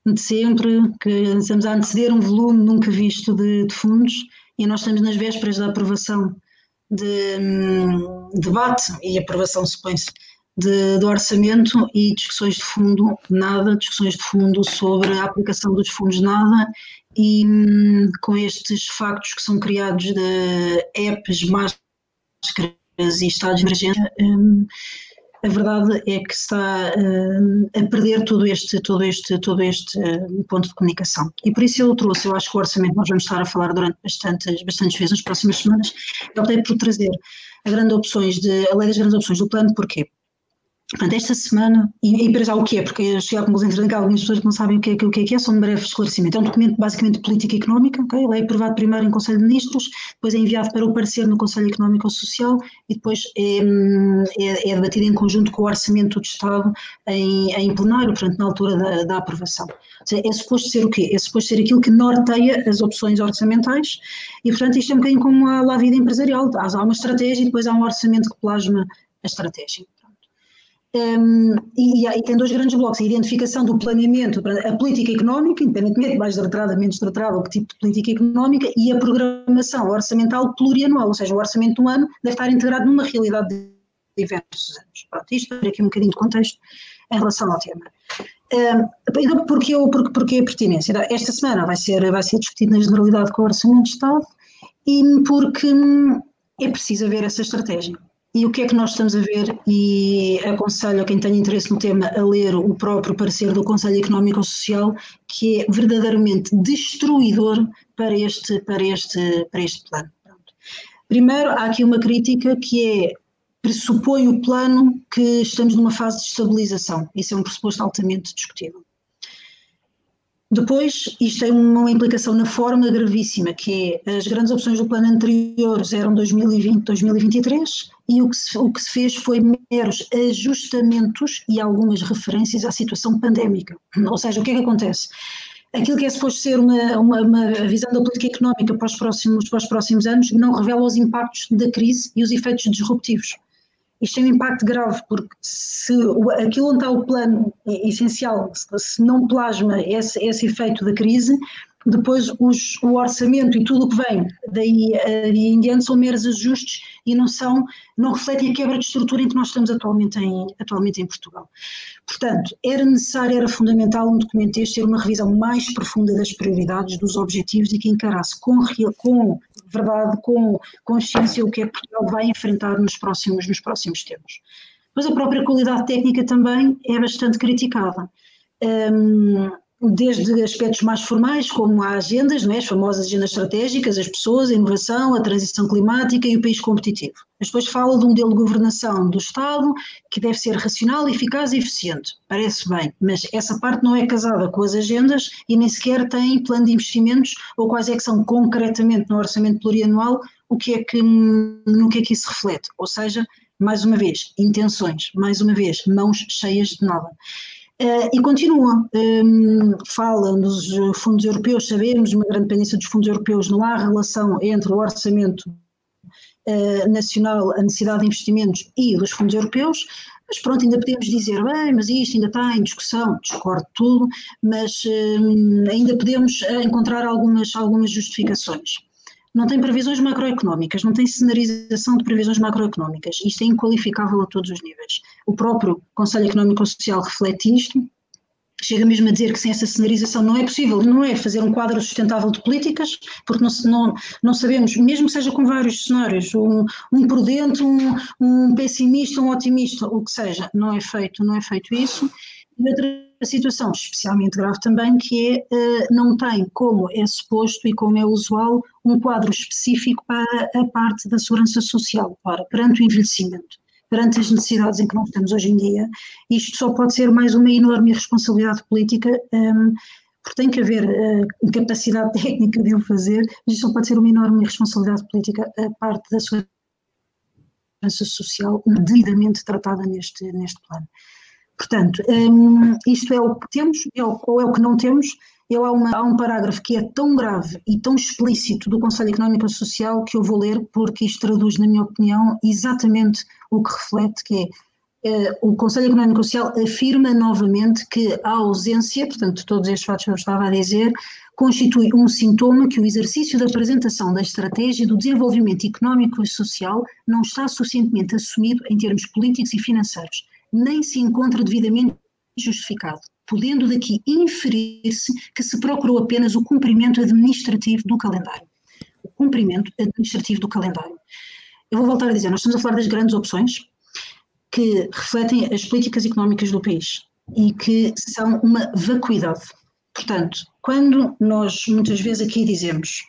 de sempre, que estamos a anteceder um volume nunca visto de, de fundos e nós estamos nas vésperas da aprovação de um, debate e aprovação, supõe-se, de, do orçamento e discussões de fundo, nada, discussões de fundo sobre a aplicação dos fundos, nada, e hum, com estes factos que são criados de apps, máscaras e estados de emergência, hum, a verdade é que está uh, a perder todo este, todo este, todo este ponto de comunicação. E por isso eu trouxe, eu acho que o orçamento nós vamos estar a falar durante bastantes, bastantes vezes nas próximas semanas, eu optei por trazer a, grande opções de, a lei das grandes opções do plano, porquê? Portanto, esta semana, e, e para já o que é, porque eu cheguei à conclusão que algumas pessoas que não sabem o que é, o que é, que é, só um breve esclarecimento. É um documento basicamente de política económica, okay? ele é aprovado primeiro em Conselho de Ministros, depois é enviado para o parecer no Conselho Económico e Social e depois é, é, é, debatido em conjunto com o Orçamento do Estado em, em plenário, portanto, na altura da, da aprovação. Ou seja, é suposto ser o quê? É suposto ser aquilo que norteia as opções orçamentais e, portanto, isto é um bocadinho como a, a vida empresarial. Há uma estratégia e depois há um orçamento que plasma a estratégia. Um, e, e, tem dois grandes blocos, a identificação do planeamento, a política económica, independentemente de mais estruturada, menos estruturada, o que tipo de política económica, e a programação orçamental plurianual, ou seja, o orçamento do ano deve estar integrado numa realidade de diversos anos. Pronto, isto para aqui um bocadinho de contexto em relação ao tema. Um, então, porque, eu, porque, porque a pertinência? Esta semana vai ser, vai ser discutido na generalidade com o Orçamento de Estado e porque hum, é preciso haver essa estratégia. E o que é que nós estamos a ver? E aconselho a quem tenha interesse no tema a ler o próprio parecer do Conselho Económico Social, que é verdadeiramente destruidor para este, para este, para este plano. Pronto. Primeiro, há aqui uma crítica que é pressupõe o plano que estamos numa fase de estabilização. Isso é um pressuposto altamente discutível. Depois, isto tem uma implicação na forma gravíssima, que é as grandes opções do plano anterior eram 2020, 2023, e o que, se, o que se fez foi meros ajustamentos e algumas referências à situação pandémica. Ou seja, o que é que acontece? Aquilo que é suposto ser uma, uma, uma visão da política económica para os, próximos, para os próximos anos não revela os impactos da crise e os efeitos disruptivos. Isto tem um impacto grave, porque se aquilo onde está o plano essencial, se não plasma esse, esse efeito da crise, depois os, o orçamento e tudo o que vem daí, daí em diante são meros ajustes e não são, não refletem a quebra de estrutura em que nós estamos atualmente em, atualmente em Portugal. Portanto, era necessário, era fundamental um documento este ter uma revisão mais profunda das prioridades, dos objetivos e que encarasse com, com verdade, com consciência o que é que Portugal vai enfrentar nos próximos, nos próximos tempos. Mas a própria qualidade técnica também é bastante criticada. Um, desde aspectos mais formais, como as agendas, não é? as famosas agendas estratégicas, as pessoas, a inovação, a transição climática e o país competitivo. Mas depois fala de um modelo de governação do Estado que deve ser racional, eficaz e eficiente. Parece bem, mas essa parte não é casada com as agendas e nem sequer tem plano de investimentos ou quais é que são concretamente no orçamento plurianual o que é que, no que é que isso reflete. Ou seja, mais uma vez, intenções, mais uma vez, mãos cheias de nada. Uh, e continua, um, fala dos fundos europeus, sabemos uma grande dependência dos fundos europeus, não há relação entre o orçamento uh, nacional, a necessidade de investimentos e dos fundos europeus, mas pronto, ainda podemos dizer, bem, mas isto ainda está em discussão, discordo tudo, mas um, ainda podemos eh, encontrar algumas, algumas justificações não tem previsões macroeconómicas, não tem cenarização de previsões macroeconómicas. Isto é inqualificável a todos os níveis. O próprio Conselho Económico Social reflete isto, chega mesmo a dizer que sem essa cenarização não é possível, não é fazer um quadro sustentável de políticas, porque não, não, não sabemos, mesmo que seja com vários cenários, um, um prudente, um, um pessimista, um otimista, o que seja, não é feito, não é feito isso. E outra situação especialmente grave também, que é, eh, não tem, como é suposto e como é usual, um quadro específico para a parte da segurança social, para, perante o envelhecimento, perante as necessidades em que nós estamos hoje em dia. Isto só pode ser mais uma enorme responsabilidade política, um, ehm, porque tem que haver uh, capacidade técnica de o fazer, mas isto só pode ser uma enorme responsabilidade política a parte da segurança social devidamente tratada neste, neste plano. Portanto, um, isto é o que temos é o, ou é o que não temos. Eu, há, uma, há um parágrafo que é tão grave e tão explícito do Conselho Económico e Social que eu vou ler porque isto traduz, na minha opinião, exatamente o que reflete, que é uh, o Conselho Económico e Social afirma novamente que a ausência, portanto, todos estes fatos que eu estava a dizer, constitui um sintoma que o exercício da apresentação da estratégia do desenvolvimento económico e social não está suficientemente assumido em termos políticos e financeiros nem se encontra devidamente justificado, podendo daqui inferir-se que se procurou apenas o cumprimento administrativo do calendário. O cumprimento administrativo do calendário. Eu vou voltar a dizer, nós estamos a falar das grandes opções que refletem as políticas económicas do país e que são uma vacuidade. Portanto, quando nós muitas vezes aqui dizemos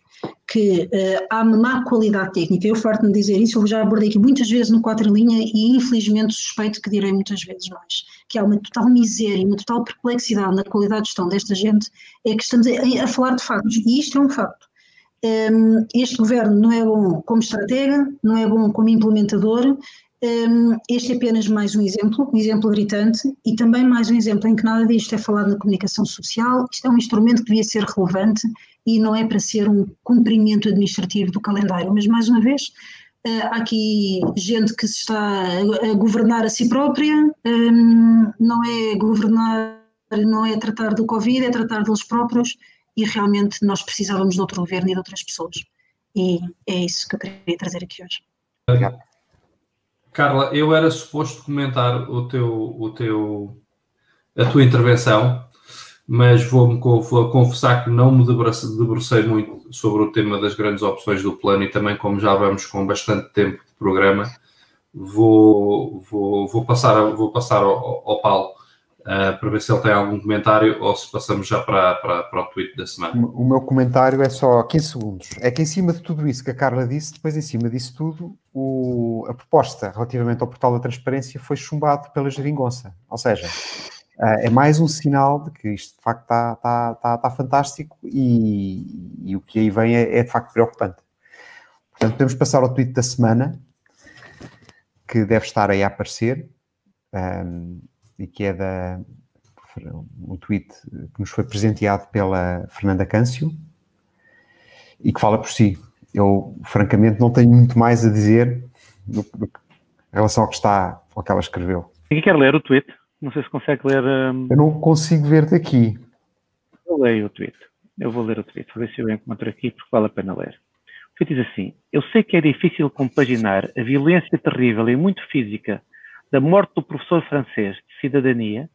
que uh, há má qualidade técnica, eu farto-me dizer isso, eu já abordei aqui muitas vezes no quatro linha e infelizmente suspeito que direi muitas vezes mais, que há uma total miséria, uma total perplexidade na qualidade de gestão desta gente, é que estamos a, a falar de factos, e isto é um facto. Um, ehm, este governo não é bom como estratega, não é bom como implementador, um, este é apenas mais um exemplo, um exemplo gritante, e também mais um exemplo em que nada disto é falado na comunicação social. Isto é um instrumento que devia ser relevante e não é para ser um cumprimento administrativo do calendário. Mas, mais uma vez, uh, há aqui gente que se está a, governar a si própria, um, não é governar, não é tratar do Covid, é tratar deles próprios, e realmente nós precisávamos de outro governo e de outras pessoas. E é isso que eu queria trazer aqui hoje. Obrigado. Carla, eu era suposto comentar o teu, o teu, a tua intervenção, mas vou-me vou confessar que não me debrucei muito sobre o tema das grandes opções do plano e também, como já vamos com bastante tempo de programa, vou, vou, vou passar, vou passar ao, ao Paulo uh, para ver se ele tem algum comentário ou se passamos já para, para, para o tweet da semana. O meu comentário é só 15 segundos. É que em cima de tudo isso que a Carla disse, depois em cima disso tudo, o, a proposta relativamente ao portal da transparência foi chumbado pela geringonça. Ou seja, é mais um sinal de que isto de facto está, está, está, está fantástico e, e, o que aí vem é, é de facto preocupante. Portanto, podemos passar ao tweet da semana, que deve estar aí a aparecer. Um, e que é da um tweet que nos foi presenteado pela Fernanda Câncio e que fala por si. Eu, francamente, não tenho muito mais a dizer do, do, em relação ao que está, ao que ela escreveu. Quem quer ler o tweet? Não sei se consegue ler. Um... Eu não consigo ver daqui. Eu leio o tweet. Eu vou ler o tweet, vou ver se eu encontro aqui, porque vale a pena ler. O tweet diz assim: Eu sei que é difícil compaginar a violência terrível e muito física da morte do professor francês de cidadania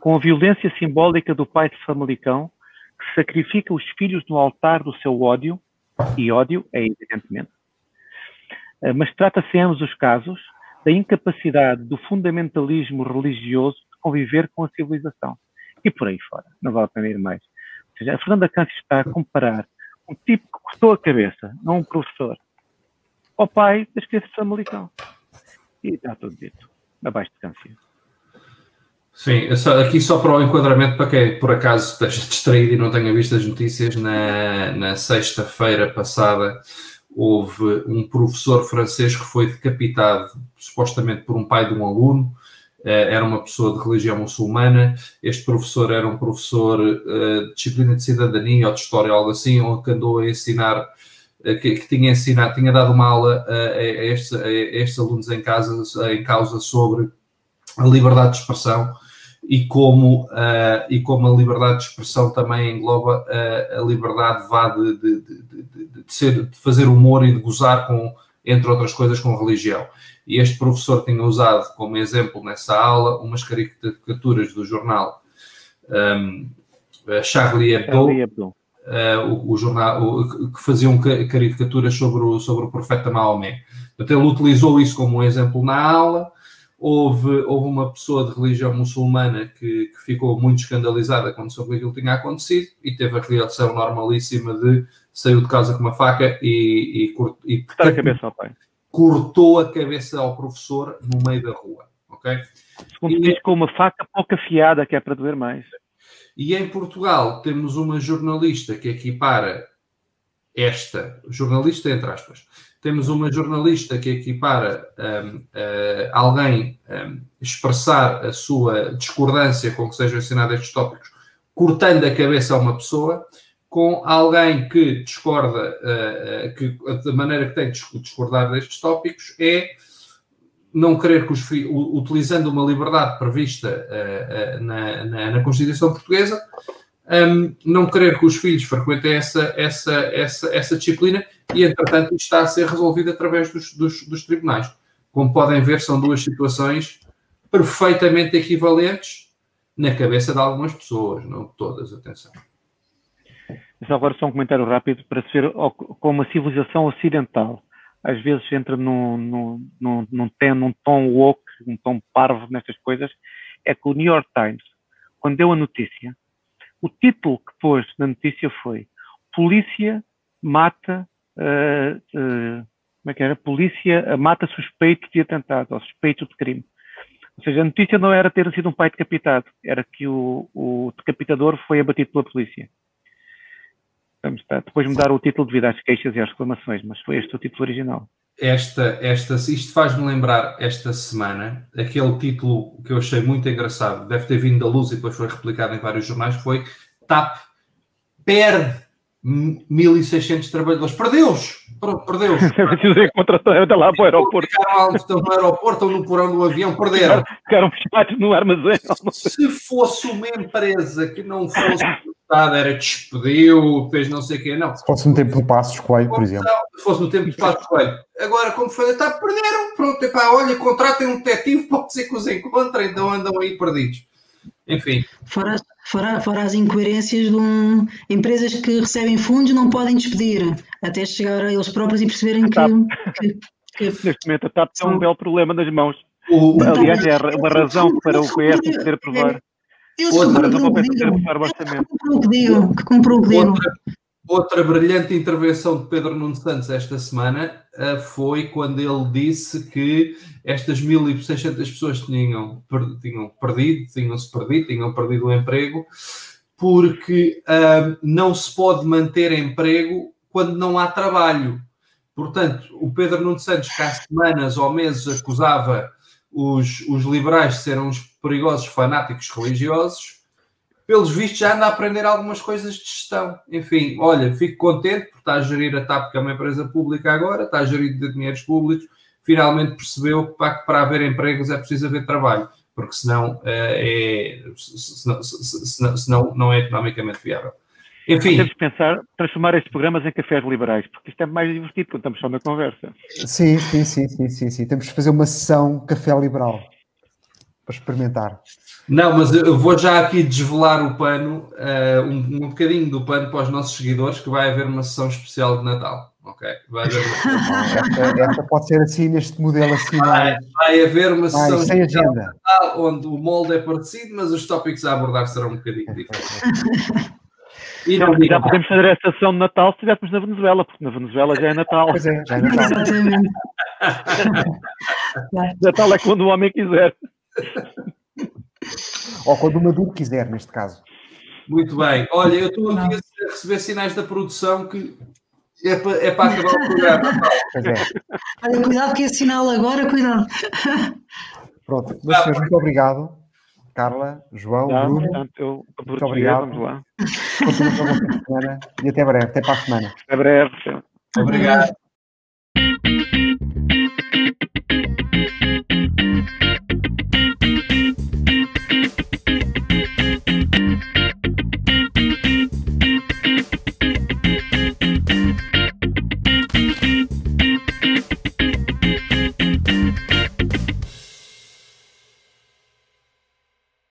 com a violência simbólica do pai de Famalicão que sacrifica os filhos no altar do seu ódio, e ódio é evidentemente. Eh, mas trata-se em ambos os casos da incapacidade do fundamentalismo religioso de conviver com a civilização. E por aí fora. Não vale a pena ir mais. Ou seja, a Fernanda Câncio está a comparar um tipo que cortou a cabeça, não um professor, ao pai das crianças de Famalicão. E está tudo dito. Abaixo de Câncio. Sim, aqui só para o enquadramento, para quem por acaso esteja distraído e não tenha visto as notícias, na, na sexta-feira passada houve um professor francês que foi decapitado, supostamente por um pai de um aluno, eh, era uma pessoa de religião muçulmana. Este professor era um professor eh, de disciplina de cidadania ou de história, algo assim, onde andou a ensinar, eh, que, que, tinha ensinado, tinha dado uma aula a, a, estes, a estes, alunos em, casa, em causa sobre a liberdade de expressão e como, uh, e como a liberdade de expressão também engloba uh, a liberdade vá de, de, de, de, ser, de fazer humor e de gozar com, entre outras coisas, com religião. E este professor tinha usado como exemplo nessa aula umas caricaturas do jornal um, Charlie Hebdo, Charlie Hebdo. Uh, o, o, jornal o, que faziam caricaturas sobre o, sobre o profeta Maomé. Portanto, ele utilizou isso como um exemplo na aula houve, houve uma pessoa de religião muçulmana que, que, ficou muito escandalizada quando soube que aquilo tinha acontecido e teve a reação normalíssima de saiu de casa com uma faca e, e, e cortar a cabeça ao pai. Cortou a cabeça ao professor no meio da rua. Ok? Segundo diz com uma faca pouco afiada, que é para doer mais. E em Portugal temos uma jornalista que equipara esta, jornalista entre aspas, temos uma jornalista que equipara um, uh, alguém um, expressar a sua discordância com que sejam ensinados estes tópicos, cortando a cabeça a uma pessoa, com alguém que discorda, uh, uh, que da maneira que tem de discordar destes tópicos é não querer que os filhos, utilizando uma liberdade prevista na, na, na Constituição Portuguesa, um, não querer que os filhos frequentem essa, essa, essa, essa disciplina e, entretanto, está a ser resolvido através dos, dos, dos tribunais. Como podem ver, são duas situações perfeitamente equivalentes na cabeça de algumas pessoas, não todas, atenção. Mas agora só um comentário rápido para se ver como a civilização ocidental às vezes entra num, num, num, num, num tom woke, um tom parvo nestas coisas, é que o New York Times, quando deu a notícia, o título que pôs na notícia foi Polícia mata uh, uh, como é que era? Polícia mata suspeito de atentado ou suspeito de crime. Ou seja, a notícia não era ter sido um pai decapitado, era que o, o decapitador foi abatido pela polícia. Vamos estar, depois mudaram o título devido às queixas e às reclamações, mas foi este o título original. Esta, esta, isto faz-me lembrar esta semana aquele título que eu achei muito engraçado, deve ter vindo da luz e depois foi replicado em vários jornais, foi TAP perde 1.600 trabalhadores. Perdeu-os! Perdeu-os! Contrataram lá para o aeroporto. Estão no aeroporto ou no porão do avião, perderam. Ficaram fechados no armazém. Se fosse uma empresa que não fosse era despediu, fez não sei o quê, não. Se fosse no tempo do Passos Coelho, por exemplo. Se fosse no tempo do Passos Coelho. Agora, como foi, está, perderam, pronto, epá, olha, contratem um detetive, pode ser que os encontrem, então andam aí perdidos. Enfim. Fora, fora, fora as incoerências de um, empresas que recebem fundos não podem despedir, até chegar a eles próprios e perceberem que, que, que, Neste momento a TAP tem um belo problema nas mãos. O, Aliás, é uma razão para o PS poder provar. Eu outra, que comprou o outra, outra brilhante intervenção de Pedro Nuno Santos esta semana uh, foi quando ele disse que estas 1.600 pessoas tinham, per, tinham perdido, tinham-se perdido, tinham perdido o emprego, porque uh, não se pode manter emprego quando não há trabalho. Portanto, o Pedro Nuno Santos, que há semanas ou meses acusava os, os liberais de serem uns perigosos fanáticos religiosos, pelos vistos já anda a aprender algumas coisas de gestão. Enfim, olha, fico contente por estar a gerir a TAP, que é uma empresa pública agora, está a gerir de dinheiros públicos, finalmente percebeu que para, para haver empregos é preciso haver trabalho, porque senão, é, senão, senão, senão não é economicamente viável. Enfim. Temos que pensar, transformar estes programas em cafés liberais, porque isto é mais divertido quando estamos só na conversa. Sim, sim, sim, sim, sim, sim. Temos que fazer uma sessão café liberal para experimentar. Não, mas eu vou já aqui desvelar o pano, uh, um, um bocadinho do pano para os nossos seguidores, que vai haver uma sessão especial de Natal. Ok, vai haver uma... esta, esta, pode ser assim, neste modelo assim. Vai, vai haver uma sessão sem agenda. Natal, onde o molde é parecido, mas os tópicos a abordar serão um bocadinho diferentes. E não, já podemos fazer essa sessão de Natal se estivéssemos na Venezuela, porque na Venezuela já é Natal. Pois é, já é Natal. Exatamente. Natal é quando o homem quiser. Ou quando o Maduro quiser, neste caso. Muito bem. Olha, eu estou aqui a receber sinais da produção que é para, é para acabar o programa. É. Olha, cuidado que esse sinal agora, cuidado. Pronto, meus senhores, muito obrigado. Carla, João, Não, Bruno. Portanto, eu, muito obrigado. Vamos lá. Semana, e até breve, até para a semana. Até breve. Obrigado.